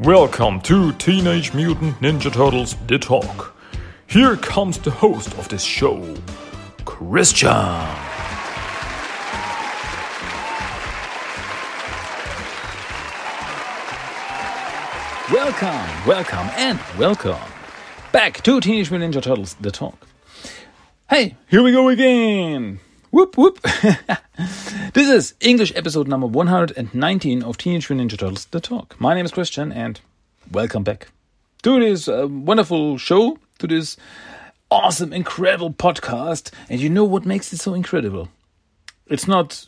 Welcome to Teenage Mutant Ninja Turtles The Talk. Here comes the host of this show, Christian. Welcome, welcome, and welcome back to Teenage Mutant Ninja Turtles The Talk. Hey, here we go again. Whoop whoop. this is English episode number 119 of Teenage Mutant Ninja Turtles The Talk. My name is Christian and welcome back to this uh, wonderful show, to this awesome, incredible podcast. And you know what makes it so incredible? It's not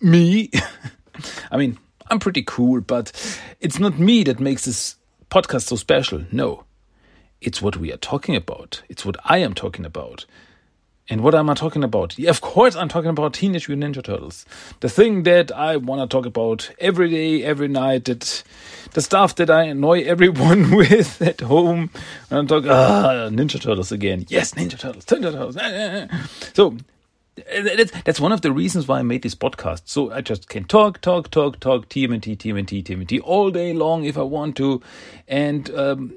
me. I mean, I'm pretty cool, but it's not me that makes this podcast so special. No, it's what we are talking about. It's what I am talking about. And what am I talking about? Yeah, of course, I'm talking about Teenage Mutant Ninja Turtles. The thing that I want to talk about every day, every night. That the stuff that I annoy everyone with at home. And I'm talking ah, Ninja Turtles again. Yes, Ninja Turtles, Ninja Turtles. So that's, that's one of the reasons why I made this podcast. So I just can talk, talk, talk, talk, TMNT, TMNT, TMNT all day long if I want to. And um,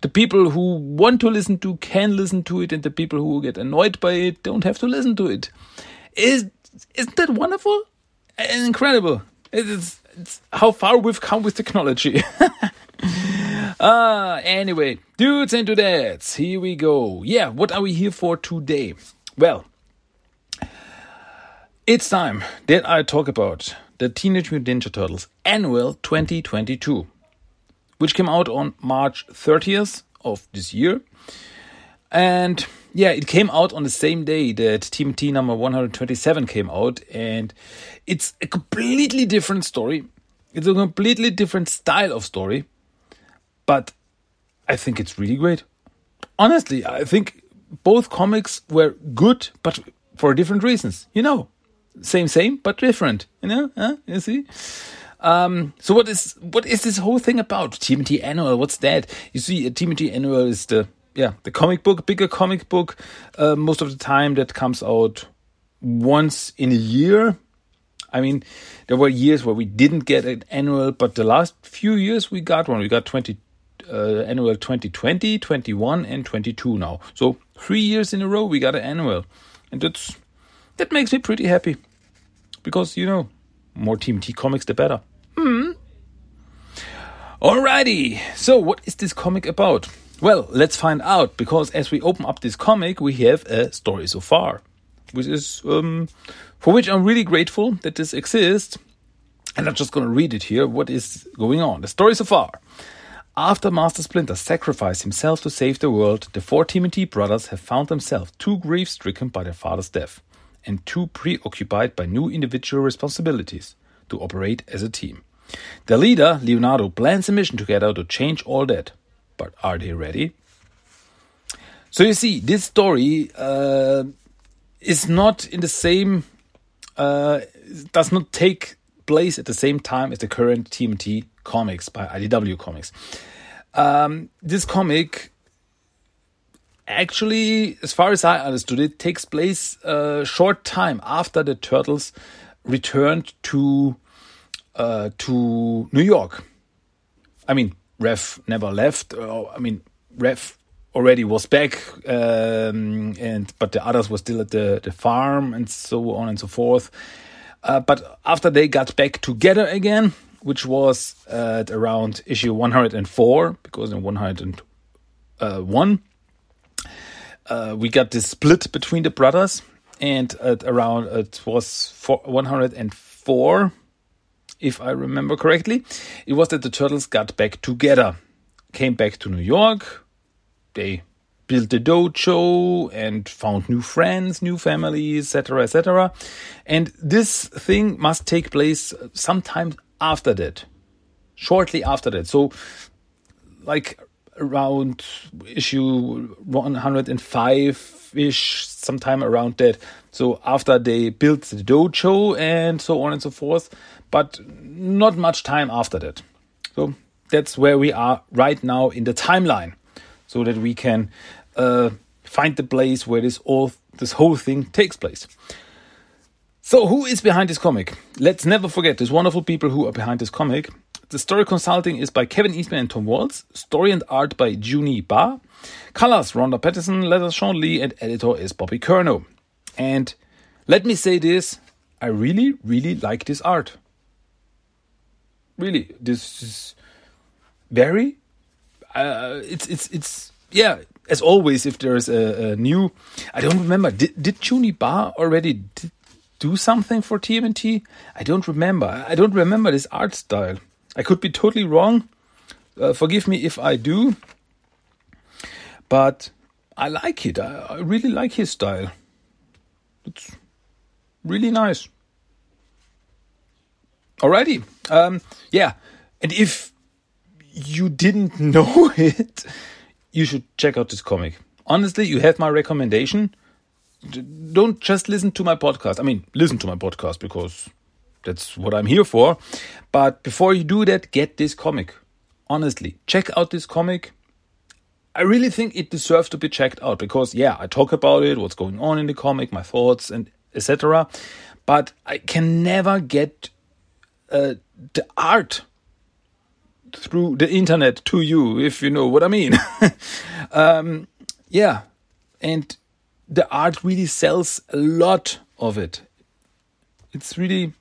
the people who want to listen to can listen to it, and the people who get annoyed by it don't have to listen to it. Is, isn't that wonderful incredible? It's, it's how far we've come with technology. Uh, anyway, dudes and dudettes, here we go. Yeah, what are we here for today? Well, it's time that I talk about the Teenage Mutant Ninja Turtles Annual 2022, which came out on March 30th of this year. And yeah, it came out on the same day that TMT number 127 came out, and it's a completely different story. It's a completely different style of story, but I think it's really great. Honestly, I think both comics were good, but for different reasons. You know, same same but different you know huh? you see um, so what is what is this whole thing about TMT annual what's that you see a TMT annual is the yeah the comic book bigger comic book uh, most of the time that comes out once in a year I mean, there were years where we didn't get an annual, but the last few years we got one. We got 20, uh, annual 2020, 21, and 22 now. So three years in a row we got an annual. And that's that makes me pretty happy. Because, you know, more TMT comics, the better. Hmm. Alrighty, so what is this comic about? Well, let's find out because as we open up this comic, we have a story so far, which is um, for which I'm really grateful that this exists. And I'm just going to read it here. What is going on? The story so far. After Master Splinter sacrificed himself to save the world, the four TMT brothers have found themselves too grief stricken by their father's death and too preoccupied by new individual responsibilities to operate as a team. Their leader, Leonardo, plans a mission together to change all that. But are they ready? So you see, this story uh, is not in the same, uh, does not take place at the same time as the current TMT comics by IDW Comics. Um, this comic actually, as far as I understood it, takes place a short time after the turtles returned to uh, to New York. I mean, Raph never left. Uh, I mean, Raph already was back, um, and but the others were still at the, the farm and so on and so forth. Uh, but after they got back together again, which was at around issue 104, because in 101 uh, we got this split between the brothers, and at around it was 104, if I remember correctly, it was that the turtles got back together, came back to New York. They built the dojo and found new friends, new families, etc., etc. And this thing must take place sometime after that, shortly after that. So, like around issue 105 ish, sometime around that. So after they built the dojo and so on and so forth, but not much time after that. So that's where we are right now in the timeline, so that we can uh, find the place where this all this whole thing takes place. So who is behind this comic? Let's never forget there's wonderful people who are behind this comic. The story consulting is by Kevin Eastman and Tom Waltz. Story and art by Juni Ba. Colors Ronda Pattison, letters Shawn Lee, and editor is Bobby Curnow. And let me say this I really, really like this art. Really, this is very. Uh, it's it's it's yeah. As always, if there's a, a new, I don't remember. Did did Juni Ba already do something for TMNT? I don't remember. I don't remember this art style. I could be totally wrong. Uh, forgive me if I do. But I like it. I, I really like his style. It's really nice. Alrighty. Um, yeah. And if you didn't know it, you should check out this comic. Honestly, you have my recommendation. Don't just listen to my podcast. I mean, listen to my podcast because that's what I'm here for. But before you do that, get this comic. Honestly, check out this comic. I really think it deserves to be checked out because, yeah, I talk about it, what's going on in the comic, my thoughts, and etc. But I can never get uh, the art through the internet to you, if you know what I mean. um, yeah, and the art really sells a lot of it. It's really,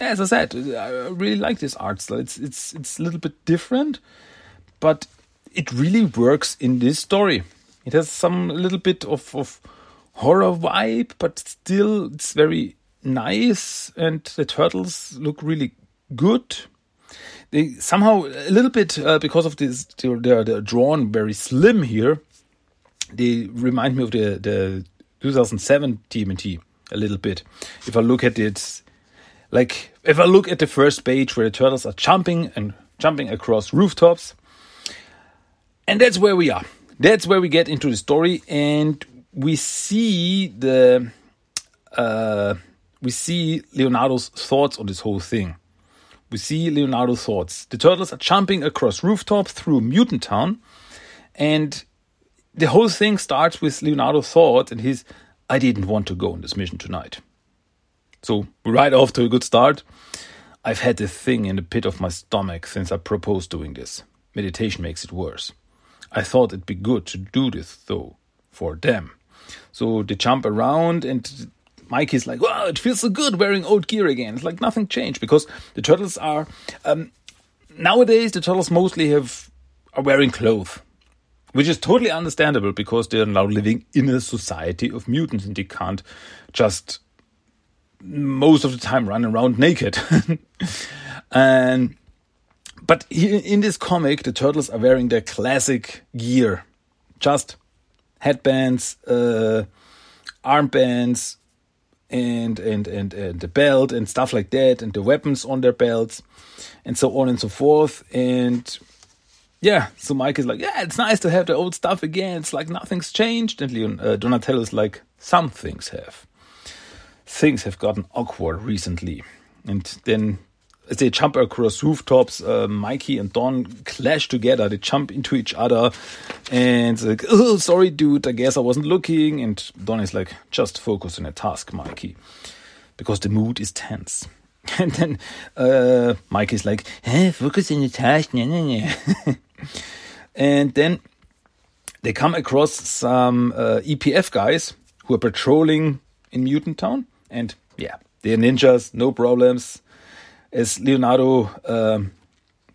yeah, as I said, I really like this art style. It's it's it's a little bit different, but it really works in this story. It has some little bit of, of horror vibe, but still it's very nice, and the turtles look really good they somehow a little bit uh, because of this they're, they're drawn very slim here they remind me of the the 2007 TMNT a little bit if i look at it like if i look at the first page where the turtles are jumping and jumping across rooftops and that's where we are that's where we get into the story and we see the uh, we see leonardo's thoughts on this whole thing we see Leonardo's thoughts. The turtles are jumping across rooftops through Mutant Town, and the whole thing starts with Leonardo's thought and his I didn't want to go on this mission tonight. So right off to a good start. I've had a thing in the pit of my stomach since I proposed doing this. Meditation makes it worse. I thought it'd be good to do this though, for them. So they jump around and Mikey's like, wow, it feels so good wearing old gear again. It's like nothing changed because the turtles are um, nowadays the turtles mostly have are wearing clothes, which is totally understandable because they are now living in a society of mutants and they can't just most of the time run around naked. and but in this comic, the turtles are wearing their classic gear, just headbands, uh, armbands, and, and and and the belt and stuff like that and the weapons on their belts and so on and so forth. And yeah so mike is like yeah it's nice to have the old stuff again. It's like nothing's changed. And Leon, uh, donatello is like some things have things have gotten awkward recently and then as they jump across rooftops, uh, Mikey and Don clash together. They jump into each other, and like, oh, sorry, dude, I guess I wasn't looking. And Don is like, just focus on a task, Mikey, because the mood is tense. And then uh, Mikey is like, hey, focus on the task, nah, nah, nah. and then they come across some uh, EPF guys who are patrolling in Mutant Town, and yeah, they're ninjas, no problems as Leonardo um,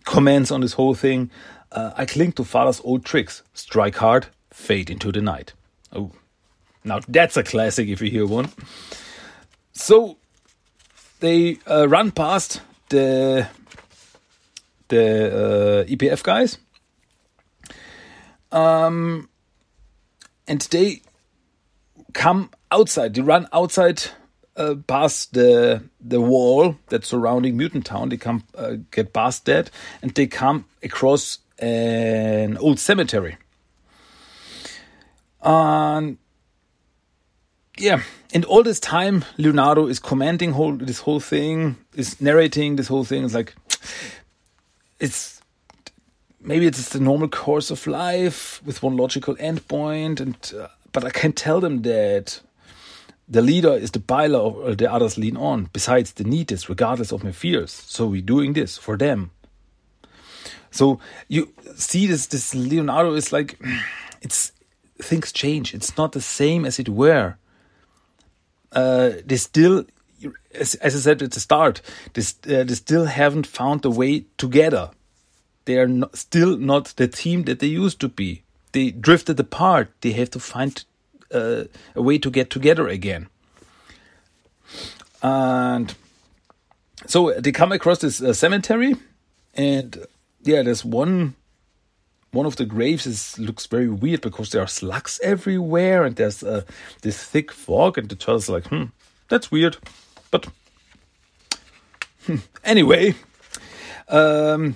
comments on this whole thing, uh, I cling to father's old tricks. Strike hard, fade into the night. Oh, now that's a classic if you hear one. So they uh, run past the the uh, EPF guys, um, and they come outside. They run outside uh, past the the wall that's surrounding Mutant Town. They come uh, get past that, and they come across an old cemetery. And yeah, and all this time, Leonardo is commenting whole this whole thing, is narrating this whole thing. It's like it's maybe it's the normal course of life with one logical endpoint, and uh, but I can't tell them that the leader is the pillar the others lean on. Besides, the neatest, regardless of my fears. So we're doing this for them. So you see this this Leonardo is like it's things change. It's not the same as it were. Uh, they still, as, as I said at the start, they, uh, they still haven't found the way together. They are not, still not the team that they used to be. They drifted apart. They have to find uh, a way to get together again. And so they come across this uh, cemetery, and yeah, there's one one of the graves is looks very weird because there are slugs everywhere and there's uh, this thick fog and the turtle's like hmm that's weird but hmm. anyway um,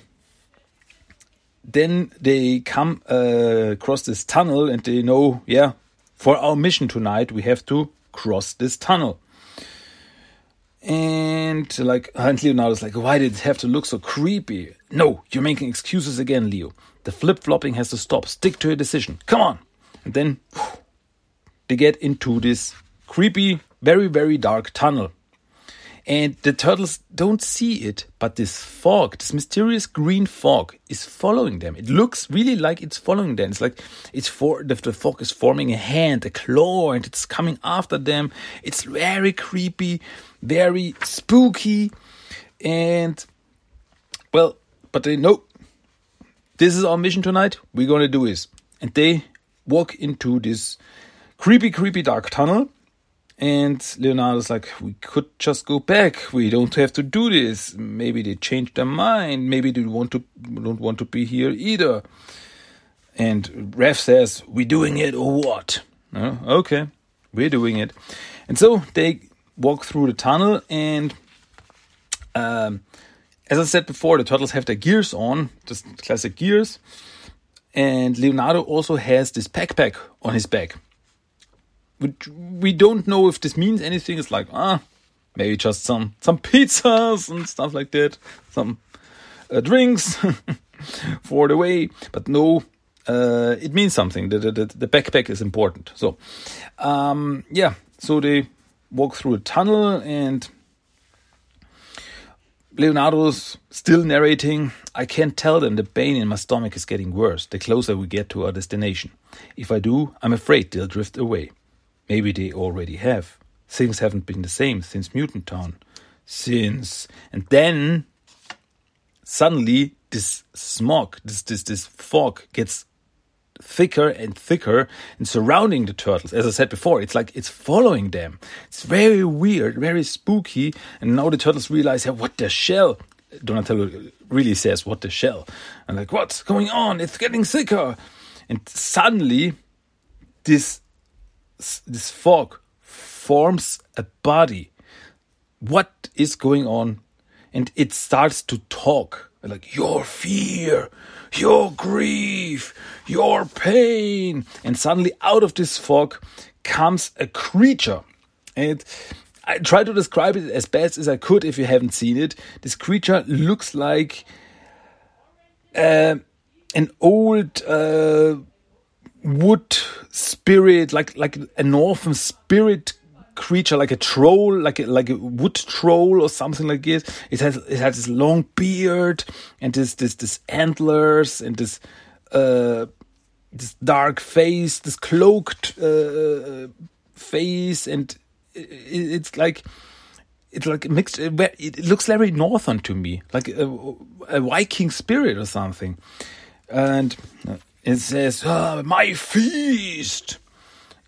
then they come uh, across this tunnel and they know yeah for our mission tonight we have to cross this tunnel and like and Leonardo's like why did it have to look so creepy no you're making excuses again Leo the flip flopping has to stop. Stick to your decision. Come on. And then they get into this creepy, very, very dark tunnel. And the turtles don't see it, but this fog, this mysterious green fog, is following them. It looks really like it's following them. It's like it's for the, the fog is forming a hand, a claw, and it's coming after them. It's very creepy, very spooky, and well, but they know this is our mission tonight. We're to do this. And they walk into this creepy, creepy dark tunnel. And Leonardo's like, we could just go back. We don't have to do this. Maybe they changed their mind. Maybe they want to don't want to be here either. And Raph says, "We're doing it or what?" Oh, okay, we're doing it. And so they walk through the tunnel, and um, as I said before, the turtles have their gears on, just classic gears. And Leonardo also has this backpack on his back. Which we don't know if this means anything. It's like, ah, maybe just some some pizzas and stuff like that, some uh, drinks for the way. But no, uh, it means something. The, the, the backpack is important. So, um, yeah, so they walk through a tunnel and Leonardo's still narrating. I can't tell them the pain in my stomach is getting worse the closer we get to our destination. If I do, I'm afraid they'll drift away. Maybe they already have. Things haven't been the same since Mutant Town. Since. And then suddenly this smog, this this this fog gets thicker and thicker and surrounding the turtles. As I said before, it's like it's following them. It's very weird, very spooky. And now the turtles realize, hey, what the shell? Donatello really says, what the shell? And like, what's going on? It's getting thicker. And suddenly, this this fog forms a body. What is going on? And it starts to talk like your fear, your grief, your pain. And suddenly, out of this fog comes a creature. And I try to describe it as best as I could if you haven't seen it. This creature looks like uh, an old uh, wood spirit, like like a northern spirit creature like a troll, like a, like a wood troll or something like this. It has it has this long beard and this this this antlers and this uh this dark face, this cloaked uh, face, and it, it's like it's like mixed. It looks very northern to me, like a, a Viking spirit or something. And it says, oh, "My feast,"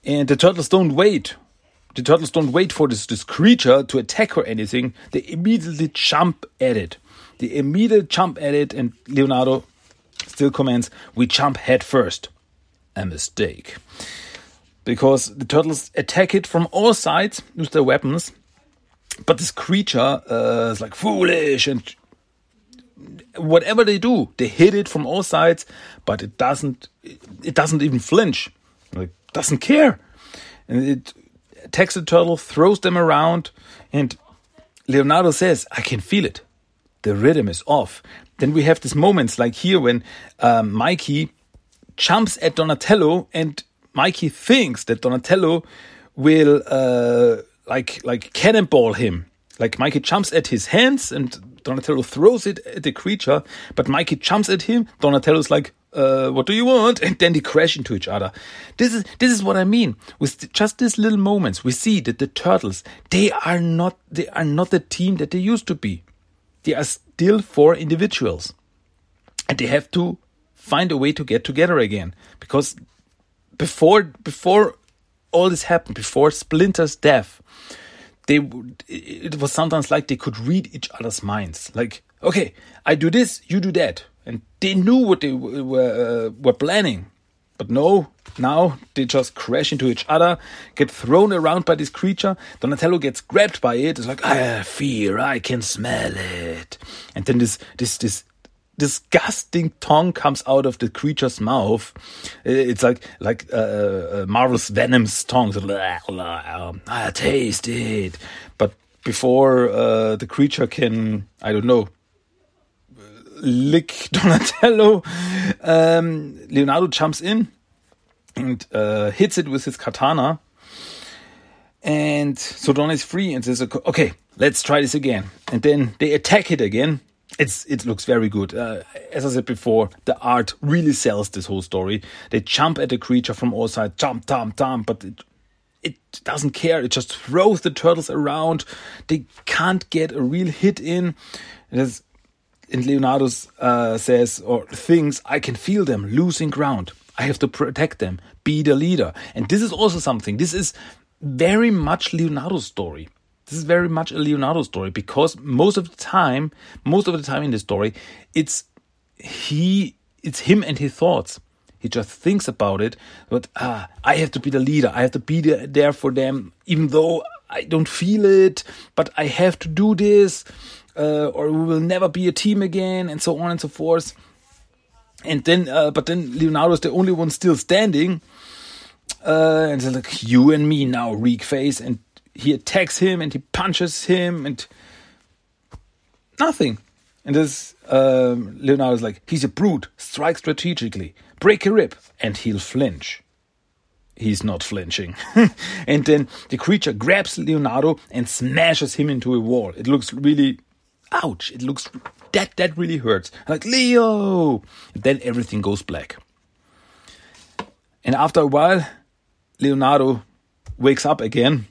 and the turtles don't wait the turtles don't wait for this, this creature to attack or anything. They immediately jump at it. They immediately jump at it, and Leonardo still commands, We jump head first. A mistake. Because the turtles attack it from all sides with their weapons, but this creature uh, is like foolish and whatever they do, they hit it from all sides, but it doesn't. It doesn't even flinch. Like doesn't care, and it attacks the turtle, throws them around, and Leonardo says, I can feel it. The rhythm is off. Then we have these moments like here when um, Mikey jumps at Donatello, and Mikey thinks that Donatello will uh, like like cannonball him. Like Mikey jumps at his hands, and Donatello throws it at the creature, but Mikey jumps at him. Donatello's like, uh, what do you want? And then they crash into each other. This is this is what I mean. With just these little moments, we see that the turtles they are not they are not the team that they used to be. They are still four individuals, and they have to find a way to get together again. Because before before all this happened, before Splinter's death, they it was sometimes like they could read each other's minds. Like, okay, I do this, you do that and they knew what they were uh, were planning. But no, now they just crash into each other, get thrown around by this creature. Donatello gets grabbed by it. It's like, I fear, I can smell it. And then this this this disgusting tongue comes out of the creature's mouth. It's like like uh, uh, Marvel's Venom's tongue. I taste it. But before uh, the creature can, I don't know, lick Donatello. Um, Leonardo jumps in and uh, hits it with his katana. And so Don is free and says, "Okay, let's try this again." And then they attack it again. It's it looks very good. Uh, as I said before, the art really sells this whole story. They jump at the creature from all sides, jump, jump, jump, but it, it doesn't care. It just throws the turtles around. They can't get a real hit in. Is and Leonardo uh, says or thinks, I can feel them losing ground. I have to protect them, be the leader. And this is also something, this is very much Leonardo's story. This is very much a Leonardo story because most of the time, most of the time in the story, it's he, it's him and his thoughts. He just thinks about it, but ah, I have to be the leader. I have to be there for them, even though I don't feel it, but I have to do this uh, or we will never be a team again, and so on and so forth. And then, uh, but then Leonardo is the only one still standing, uh, and they're like, "You and me now, Reek Face," and he attacks him and he punches him and nothing. And this um, Leonardo is like, "He's a brute. Strike strategically, break a rib, and he'll flinch." he's not flinching. and then the creature grabs Leonardo and smashes him into a wall. It looks really ouch, it looks that that really hurts. like Leo, and then everything goes black. And after a while, Leonardo wakes up again,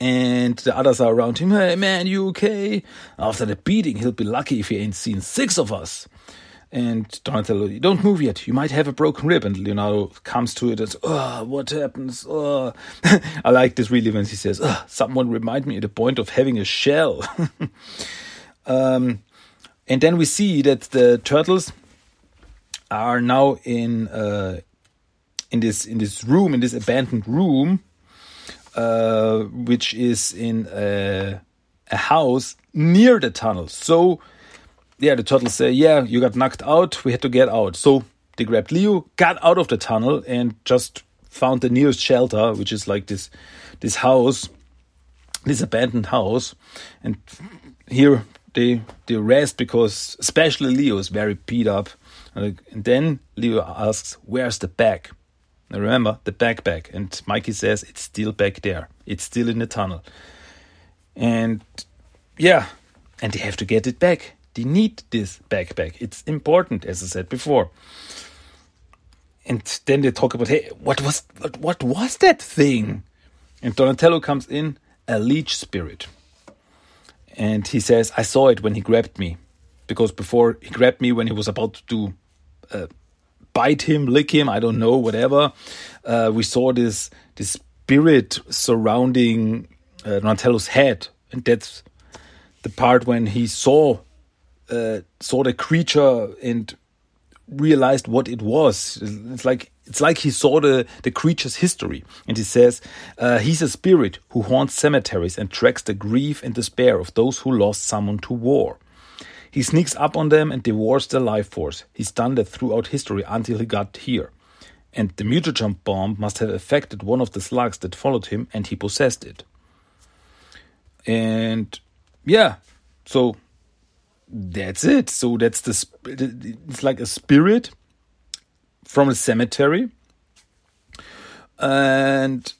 and the others are around him. Hey man, you okay? After the beating, he'll be lucky if he ain't seen six of us. And Donatello, don't move yet. You might have a broken rib. And Leonardo comes to it and says, Oh, what happens? Oh. I like this really when he says, oh, Someone remind me at the point of having a shell. Um, and then we see that the turtles are now in uh, in this in this room in this abandoned room, uh, which is in a, a house near the tunnel. So yeah, the turtles say, "Yeah, you got knocked out. We had to get out." So they grabbed Leo, got out of the tunnel, and just found the nearest shelter, which is like this this house, this abandoned house, and here they they rest because especially Leo is very beat up. And then Leo asks, "Where's the bag?" Now remember the backpack, and Mikey says it's still back there. It's still in the tunnel. And yeah, and they have to get it back. They need this backpack. It's important, as I said before. And then they talk about, hey, what was what, what was that thing? And Donatello comes in, a leech spirit. And he says, I saw it when he grabbed me. Because before he grabbed me when he was about to uh, bite him, lick him, I don't know, whatever, uh, we saw this, this spirit surrounding uh, Donatello's head. And that's the part when he saw uh, saw the creature and realized what it was. It's like it's like he saw the, the creature's history. And he says, uh, He's a spirit who haunts cemeteries and tracks the grief and despair of those who lost someone to war. He sneaks up on them and devours their life force. He's done that throughout history until he got here. And the mutagen jump bomb must have affected one of the slugs that followed him, and he possessed it. And yeah, so that's it. So that's the it's like a spirit from a cemetery, and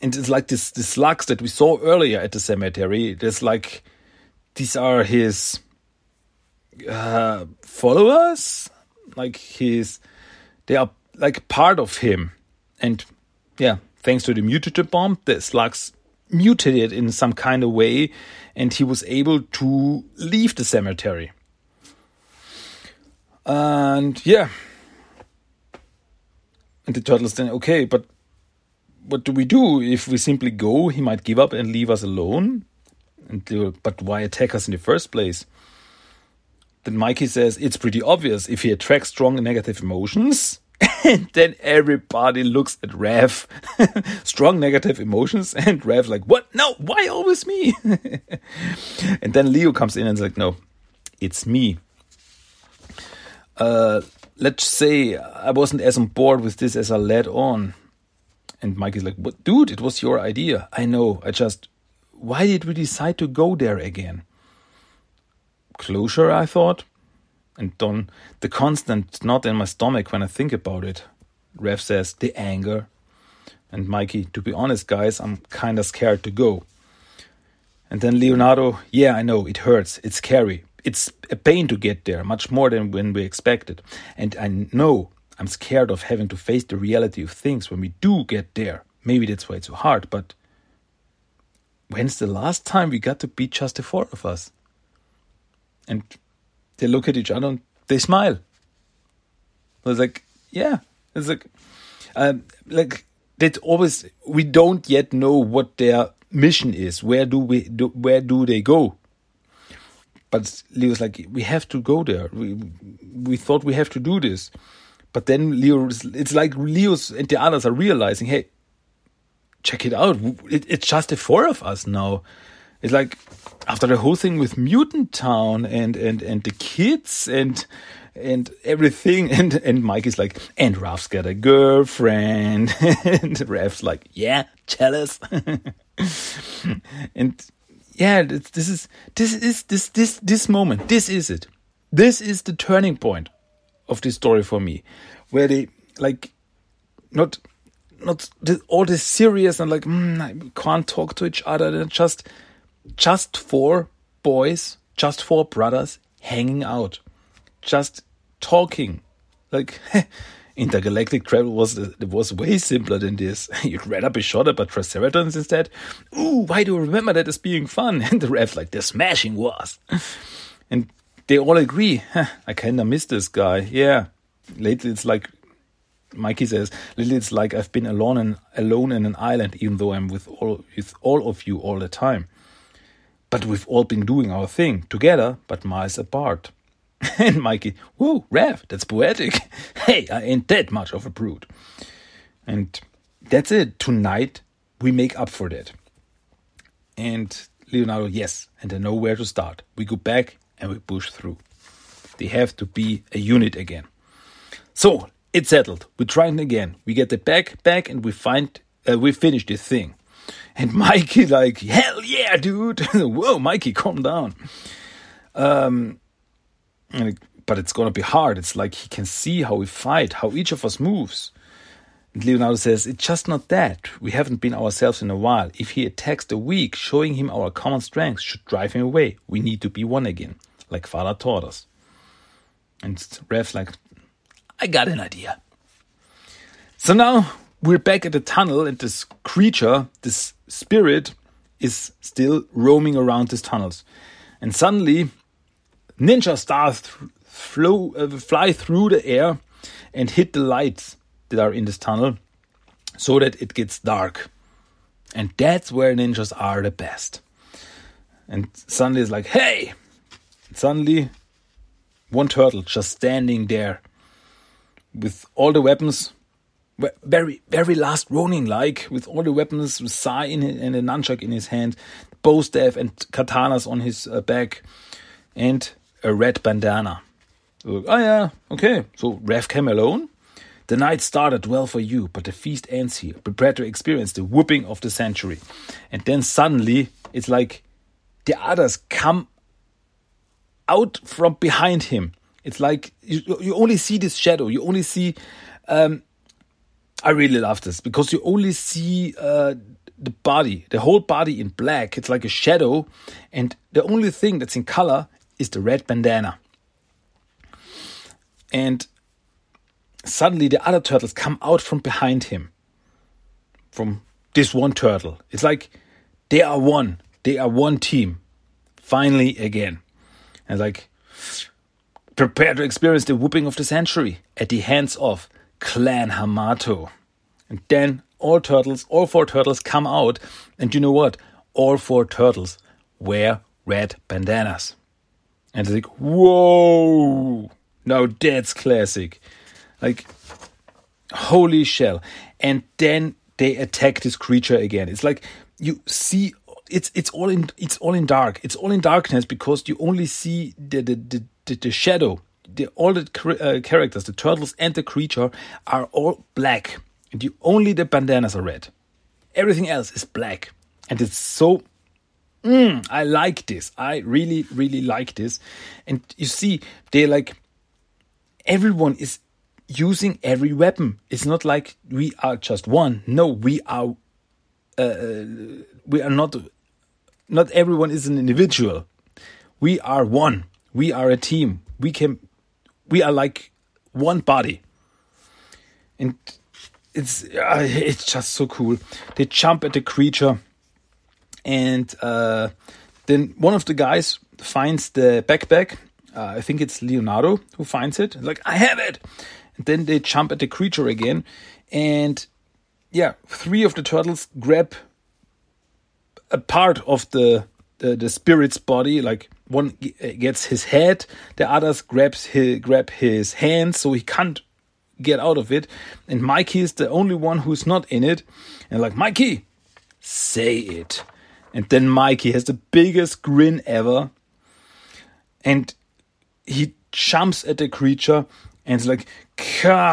and it's like this the slugs that we saw earlier at the cemetery. There's like these are his uh, followers, like his, they are like part of him, and yeah, thanks to the mutagen bomb, the slugs mutated in some kind of way, and he was able to leave the cemetery. And yeah, and the turtles then okay, but what do we do if we simply go? He might give up and leave us alone. And do, but why attack us in the first place? Then Mikey says it's pretty obvious if he attracts strong negative emotions. and then everybody looks at Raph. strong negative emotions. And Raph, like, what? No, why always me? and then Leo comes in and is like, no, it's me. Uh, let's say I wasn't as on board with this as I led on. And Mike is like, "What, dude? It was your idea. I know. I just, why did we decide to go there again? Closure, I thought. And Don, the constant knot in my stomach when I think about it. Raph says, the anger. And Mikey, to be honest, guys, I'm kinda scared to go. And then Leonardo, yeah, I know, it hurts, it's scary. It's a pain to get there, much more than when we expected. And I know I'm scared of having to face the reality of things when we do get there. Maybe that's why it's so hard, but when's the last time we got to be just the four of us? And they look at each other and they smile. It's like, yeah, it's like, um, like that always. We don't yet know what their mission is. Where do we? Do, where do they go? But Leo's like, we have to go there. We we thought we have to do this. But then Leo, it's like Leo's and the others are realizing, hey, check it out. It, it's just the four of us now. It's like after the whole thing with Mutant Town and and and the kids and and everything and and Mike is like and Raph's got a girlfriend and Raph's like yeah jealous and yeah this is this is this this this moment this is it this is the turning point of this story for me, where they like not not all this serious and like mm, can't talk to each other. They're just just four boys, just four brothers hanging out, just talking. Like intergalactic travel was was way simpler than this. You'd rather be shot at by Triceratons instead. Ooh, why do you remember that as being fun? And the Raph like the smashing was. And they all agree. I kinda miss this guy. Yeah. Lately, it's like Mikey says. Lately, it's like I've been alone and alone in an island, even though I'm with all with all of you all the time. But we've all been doing our thing together, but miles apart. and Mikey, whoa, Raph, that's poetic. hey, I ain't that much of a brute. And that's it. Tonight, we make up for that. And Leonardo, yes, and I know where to start. We go back and we push through. They have to be a unit again. So it's settled. We try it again. We get the back back and we find uh, we finish this thing. And Mikey like hell yeah, dude! Whoa, Mikey, calm down. Um, but it's gonna be hard. It's like he can see how we fight, how each of us moves. And Leonardo says, It's just not that. We haven't been ourselves in a while. If he attacks the weak, showing him our common strengths should drive him away. We need to be one again like Father taught us. And Raph's like, I got an idea. So now we're back at the tunnel, and this creature, this spirit, is still roaming around these tunnels. And suddenly, ninja stars flow, uh, fly through the air and hit the lights that are in this tunnel so that it gets dark. And that's where ninjas are the best. And suddenly it's like, hey, Suddenly, one turtle just standing there with all the weapons, very, very last Ronin like, with all the weapons, with Sai in and a nunchuck in his hand, bow staff and katanas on his uh, back, and a red bandana. oh, yeah, okay, so Raph came alone. The night started well for you, but the feast ends here. Prepare to experience the whooping of the century. And then suddenly, it's like the others come out from behind him. It's like you, you only see this shadow. You only see. Um, I really love this because you only see uh, the body, the whole body in black. It's like a shadow, and the only thing that's in color is the red bandana. And suddenly the other turtles come out from behind him, from this one turtle. It's like they are one. They are one team. Finally, again. And like, prepare to experience the whooping of the century at the hands of Clan Hamato. And then all turtles, all four turtles come out. And you know what? All four turtles wear red bandanas. And it's like, whoa! Now that's classic. Like, holy shell. And then they attack this creature again. It's like you see it's it's all in it's all in dark. It's all in darkness because you only see the the the, the, the shadow. The, all the uh, characters, the turtles and the creature, are all black, and you only the bandanas are red. Everything else is black, and it's so. Mm, I like this. I really, really like this. And you see, they like everyone is using every weapon. It's not like we are just one. No, we are. Uh, we are not. Not everyone is an individual. We are one. We are a team. We can. We are like one body. And it's uh, it's just so cool. They jump at the creature, and uh, then one of the guys finds the backpack. Uh, I think it's Leonardo who finds it. Like I have it, and then they jump at the creature again. And yeah, three of the turtles grab a part of the, the, the spirit's body. Like one uh, gets his head, the others grabs his, grab his hands, so he can't get out of it. And Mikey is the only one who's not in it. And like, Mikey, say it. And then Mikey has the biggest grin ever. And he jumps at the creature and it's like Cowabunga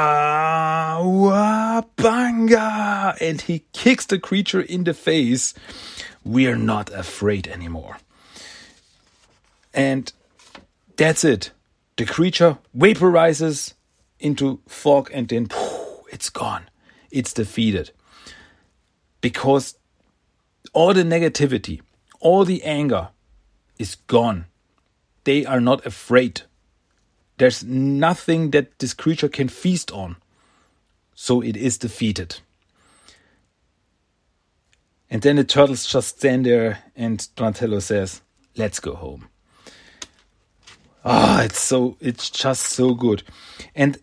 and he kicks the creature in the face. We're not afraid anymore. And that's it. The creature vaporizes into fog and then poof, it's gone. It's defeated. Because all the negativity, all the anger is gone. They are not afraid there's nothing that this creature can feast on. So it is defeated. And then the turtles just stand there and Donatello says, Let's go home. Ah, oh, it's so it's just so good. And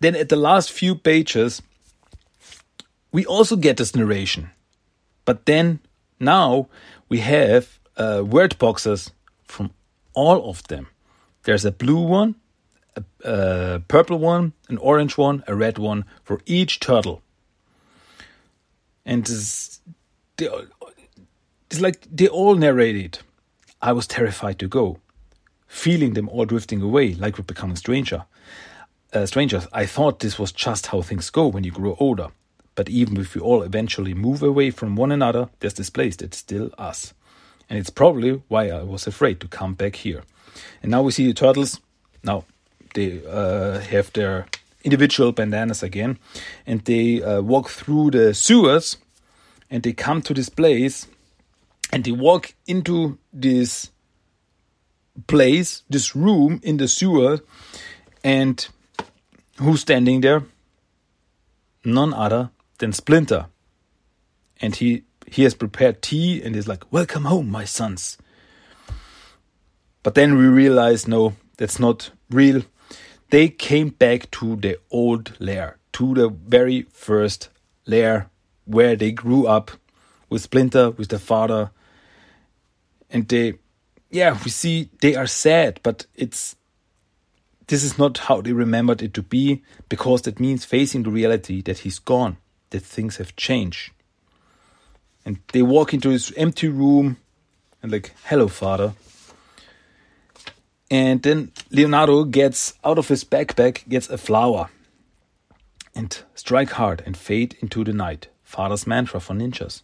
then at the last few pages, we also get this narration. But then now we have uh, word boxes from all of them. There's a blue one, a, a purple one, an orange one, a red one for each turtle. And it's, like they all narrated. I was terrified to go, feeling them all drifting away like we're becoming stranger. Uh, strangers. I thought this was just how things go when you grow older. But even if we all eventually move away from one another, there's this place that's still us. And it's probably why I was afraid to come back here. And now we see the turtles. Now, they uh, have their individual bandanas again, and they uh, walk through the sewers, and they come to this place, and they walk into this place, this room in the sewer, and who's standing there? None other than Splinter, and he he has prepared tea and is like, "Welcome home, my sons." But then we realize, no, that's not real they came back to the old lair, to the very first lair where they grew up with Splinter, with their father. And they, yeah, we see they are sad, but it's, this is not how they remembered it to be, because that means facing the reality that he's gone, that things have changed. And they walk into his empty room and, like, hello, father. And then Leonardo gets out of his backpack, gets a flower. And strike hard and fade into the night. Father's mantra for ninjas.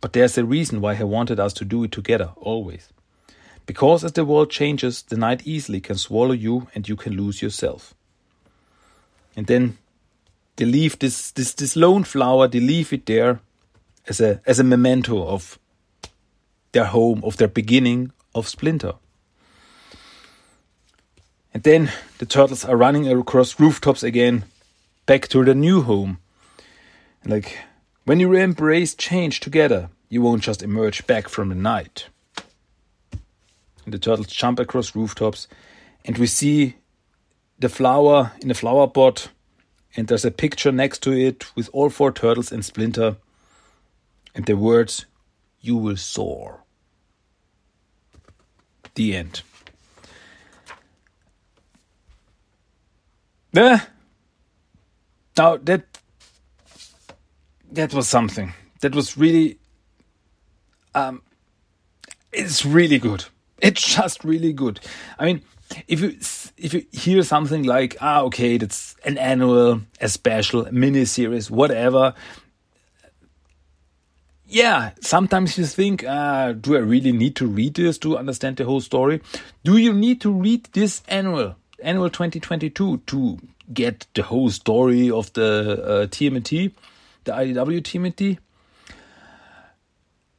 But there's a reason why he wanted us to do it together, always. Because as the world changes, the night easily can swallow you and you can lose yourself. And then they leave this, this, this lone flower, they leave it there, as a as a memento of their home, of their beginning of Splinter. And then the turtles are running across rooftops again, back to their new home. Like when you embrace change together, you won't just emerge back from the night. The turtles jump across rooftops, and we see the flower in a flower pot, and there's a picture next to it with all four turtles and Splinter, and the words, You will soar. The end. Uh, now that that was something. That was really um it's really good. It's just really good. I mean, if you if you hear something like ah okay that's an annual a special mini series whatever yeah sometimes you think uh, do i really need to read this to understand the whole story? Do you need to read this annual annual 2022 to get the whole story of the uh, tmnt the idw tmt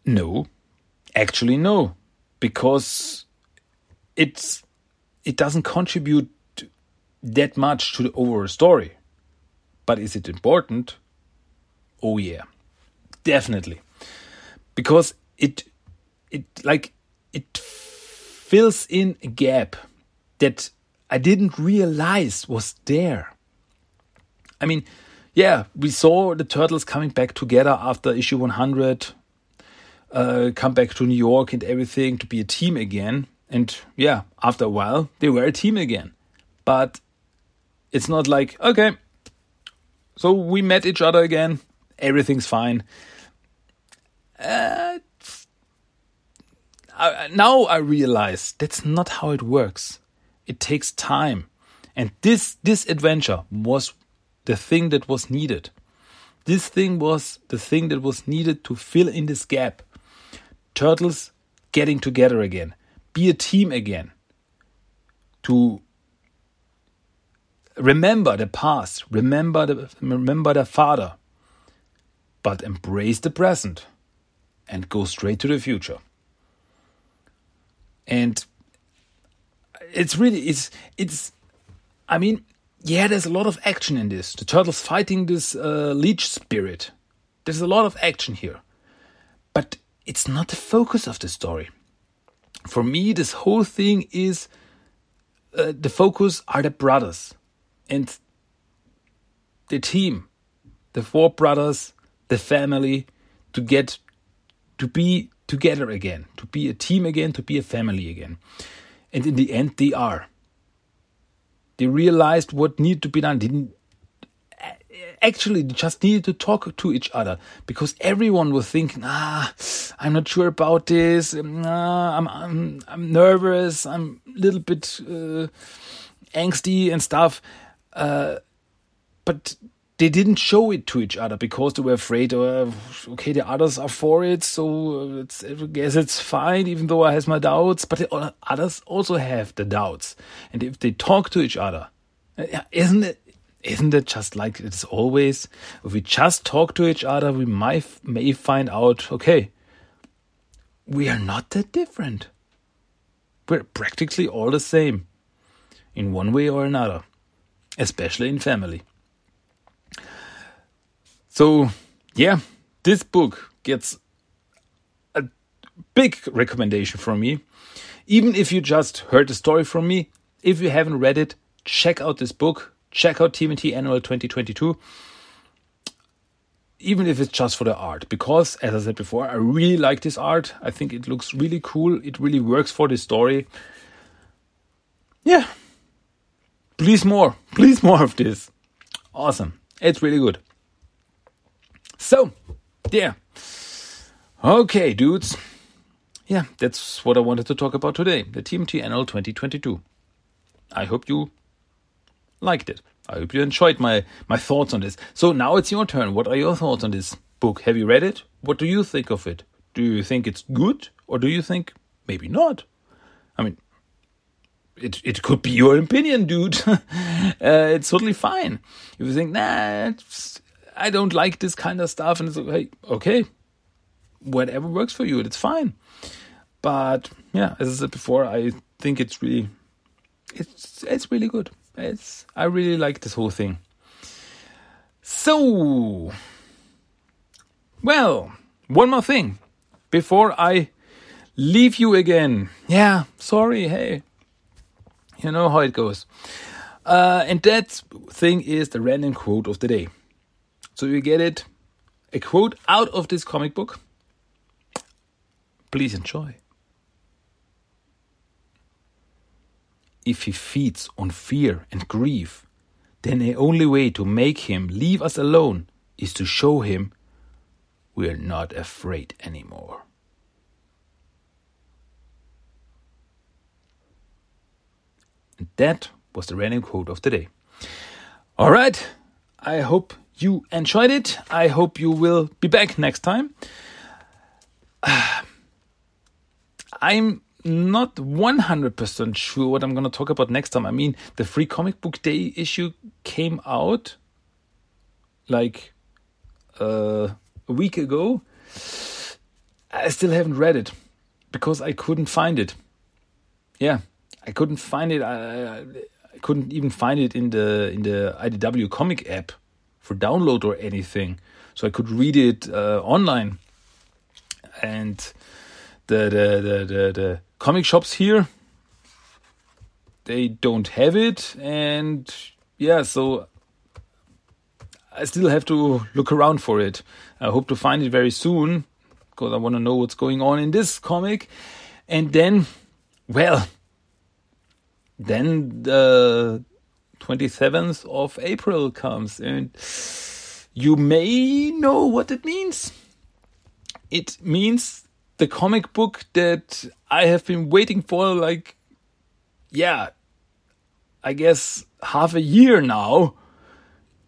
no. Actually no because it's it doesn't contribute that much to the overall story. But is it important? Oh yeah. Definitely. Because it it like it fills in a gap that I didn't realize was there. I mean, yeah, we saw the turtles coming back together after issue 100, uh, come back to New York and everything to be a team again. And yeah, after a while, they were a team again. But it's not like, okay, so we met each other again, everything's fine. Uh, I, now I realize that's not how it works. It takes time. And this this adventure was the thing that was needed. This thing was the thing that was needed to fill in this gap. Turtles getting together again be a team again, to remember the past, remember the, remember the father, but embrace the present and go straight to the future. And it's really it's it's I mean yeah there's a lot of action in this. The turtles fighting this uh, leech spirit. There's a lot of action here. But it's not the focus of the story for me, this whole thing is uh, the focus are the brothers and the team, the four brothers, the family to get to be together again, to be a team again, to be a family again. And in the end, they are. They realized what needed to be done. Didn't actually they just needed to talk to each other because everyone was thinking, ah, I'm not sure about this. Ah, I'm, I'm, I'm nervous. I'm a little bit uh, angsty and stuff. Uh, but they didn't show it to each other because they were afraid. Oh, okay, the others are for it, so it's, I guess it's fine. Even though I have my doubts, but the others also have the doubts. And if they talk to each other, isn't it isn't it just like it's always? If we just talk to each other, we might may find out, okay, we are not that different. We're practically all the same in one way or another, especially in family. So, yeah, this book gets a big recommendation from me. Even if you just heard the story from me, if you haven't read it, check out this book check out TMNT Annual 2022 even if it's just for the art because as i said before i really like this art. I think it looks really cool. It really works for the story. Yeah. Please more. Please more of this. Awesome. It's really good. So yeah okay dudes. Yeah that's what i wanted to talk about today the tmnt annual 2022 i hope you liked it. I hope you enjoyed my, my thoughts on this. So now it's your turn. What are your thoughts on this book? Have you read it? What do you think of it? Do you think it's good or do you think maybe not? I mean, it it could be your opinion, dude. uh, it's totally fine. If you think, nah, I don't like this kind of stuff, and it's like, okay, whatever works for you, it's fine. But yeah, as I said before, I think it's really, it's it's really good. It's I really like this whole thing. So, well, one more thing before I leave you again. Yeah, sorry. Hey, you know how it goes. Uh, and that thing is the random quote of the day. So you get it, a quote out of this comic book. Please enjoy. If he feeds on fear and grief, then the only way to make him leave us alone is to show him we're not afraid anymore. And that was the random quote of the day. All right, I hope you enjoyed it. I hope you will be back next time. I'm not 100% sure what I'm going to talk about next time. I mean, the free comic book day issue came out like uh, a week ago. I still haven't read it because I couldn't find it. Yeah, I couldn't find it. I, I couldn't even find it in the in the IDW comic app for download or anything. So I could read it uh, online. And the, the the the the comic shops here they don't have it and yeah so I still have to look around for it. I hope to find it very soon because I want to know what's going on in this comic. And then, well, then the 27th of April comes, and you may know what it means. It means the comic book that I have been waiting for, like, yeah, I guess half a year now,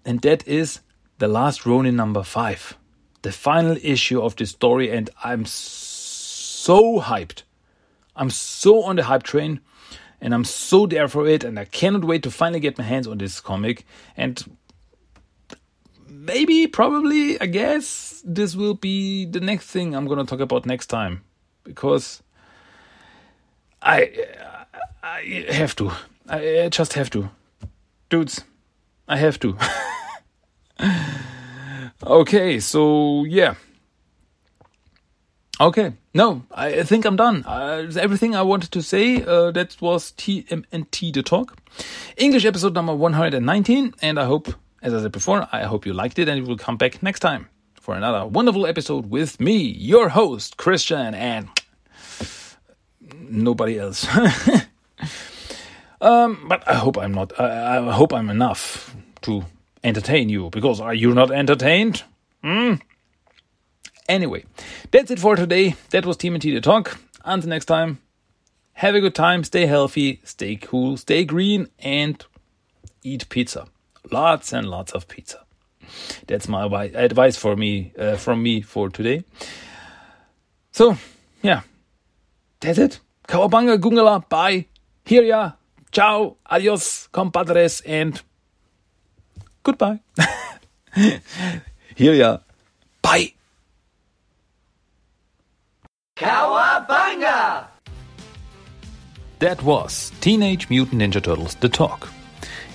and that is The Last Ronin number five, the final issue of the story, and I'm so hyped. I'm so on the hype train and I'm so there for it, and I cannot wait to finally get my hands on this comic. And maybe, probably, I guess this will be the next thing I'm gonna talk about next time because I I have to. I just have to, dudes. I have to. okay, so yeah. Okay, no, I think I'm done. Uh, everything I wanted to say, uh, that was TMNT The Talk. English episode number 119, and I hope, as I said before, I hope you liked it and you will come back next time for another wonderful episode with me, your host, Christian, and nobody else. um, but I hope I'm not, I, I hope I'm enough to entertain you, because are you not entertained? Hmm? Anyway, that's it for today. That was TMNT The Talk. Until next time, have a good time, stay healthy, stay cool, stay green, and eat pizza. Lots and lots of pizza. That's my advice for me, uh, from me for today. So, yeah, that's it. Cowabunga, Gungala, bye. Here ya. ciao, adios, compadres, and goodbye. Here ya. bye. Cowabunga! That was Teenage Mutant Ninja Turtles The Talk.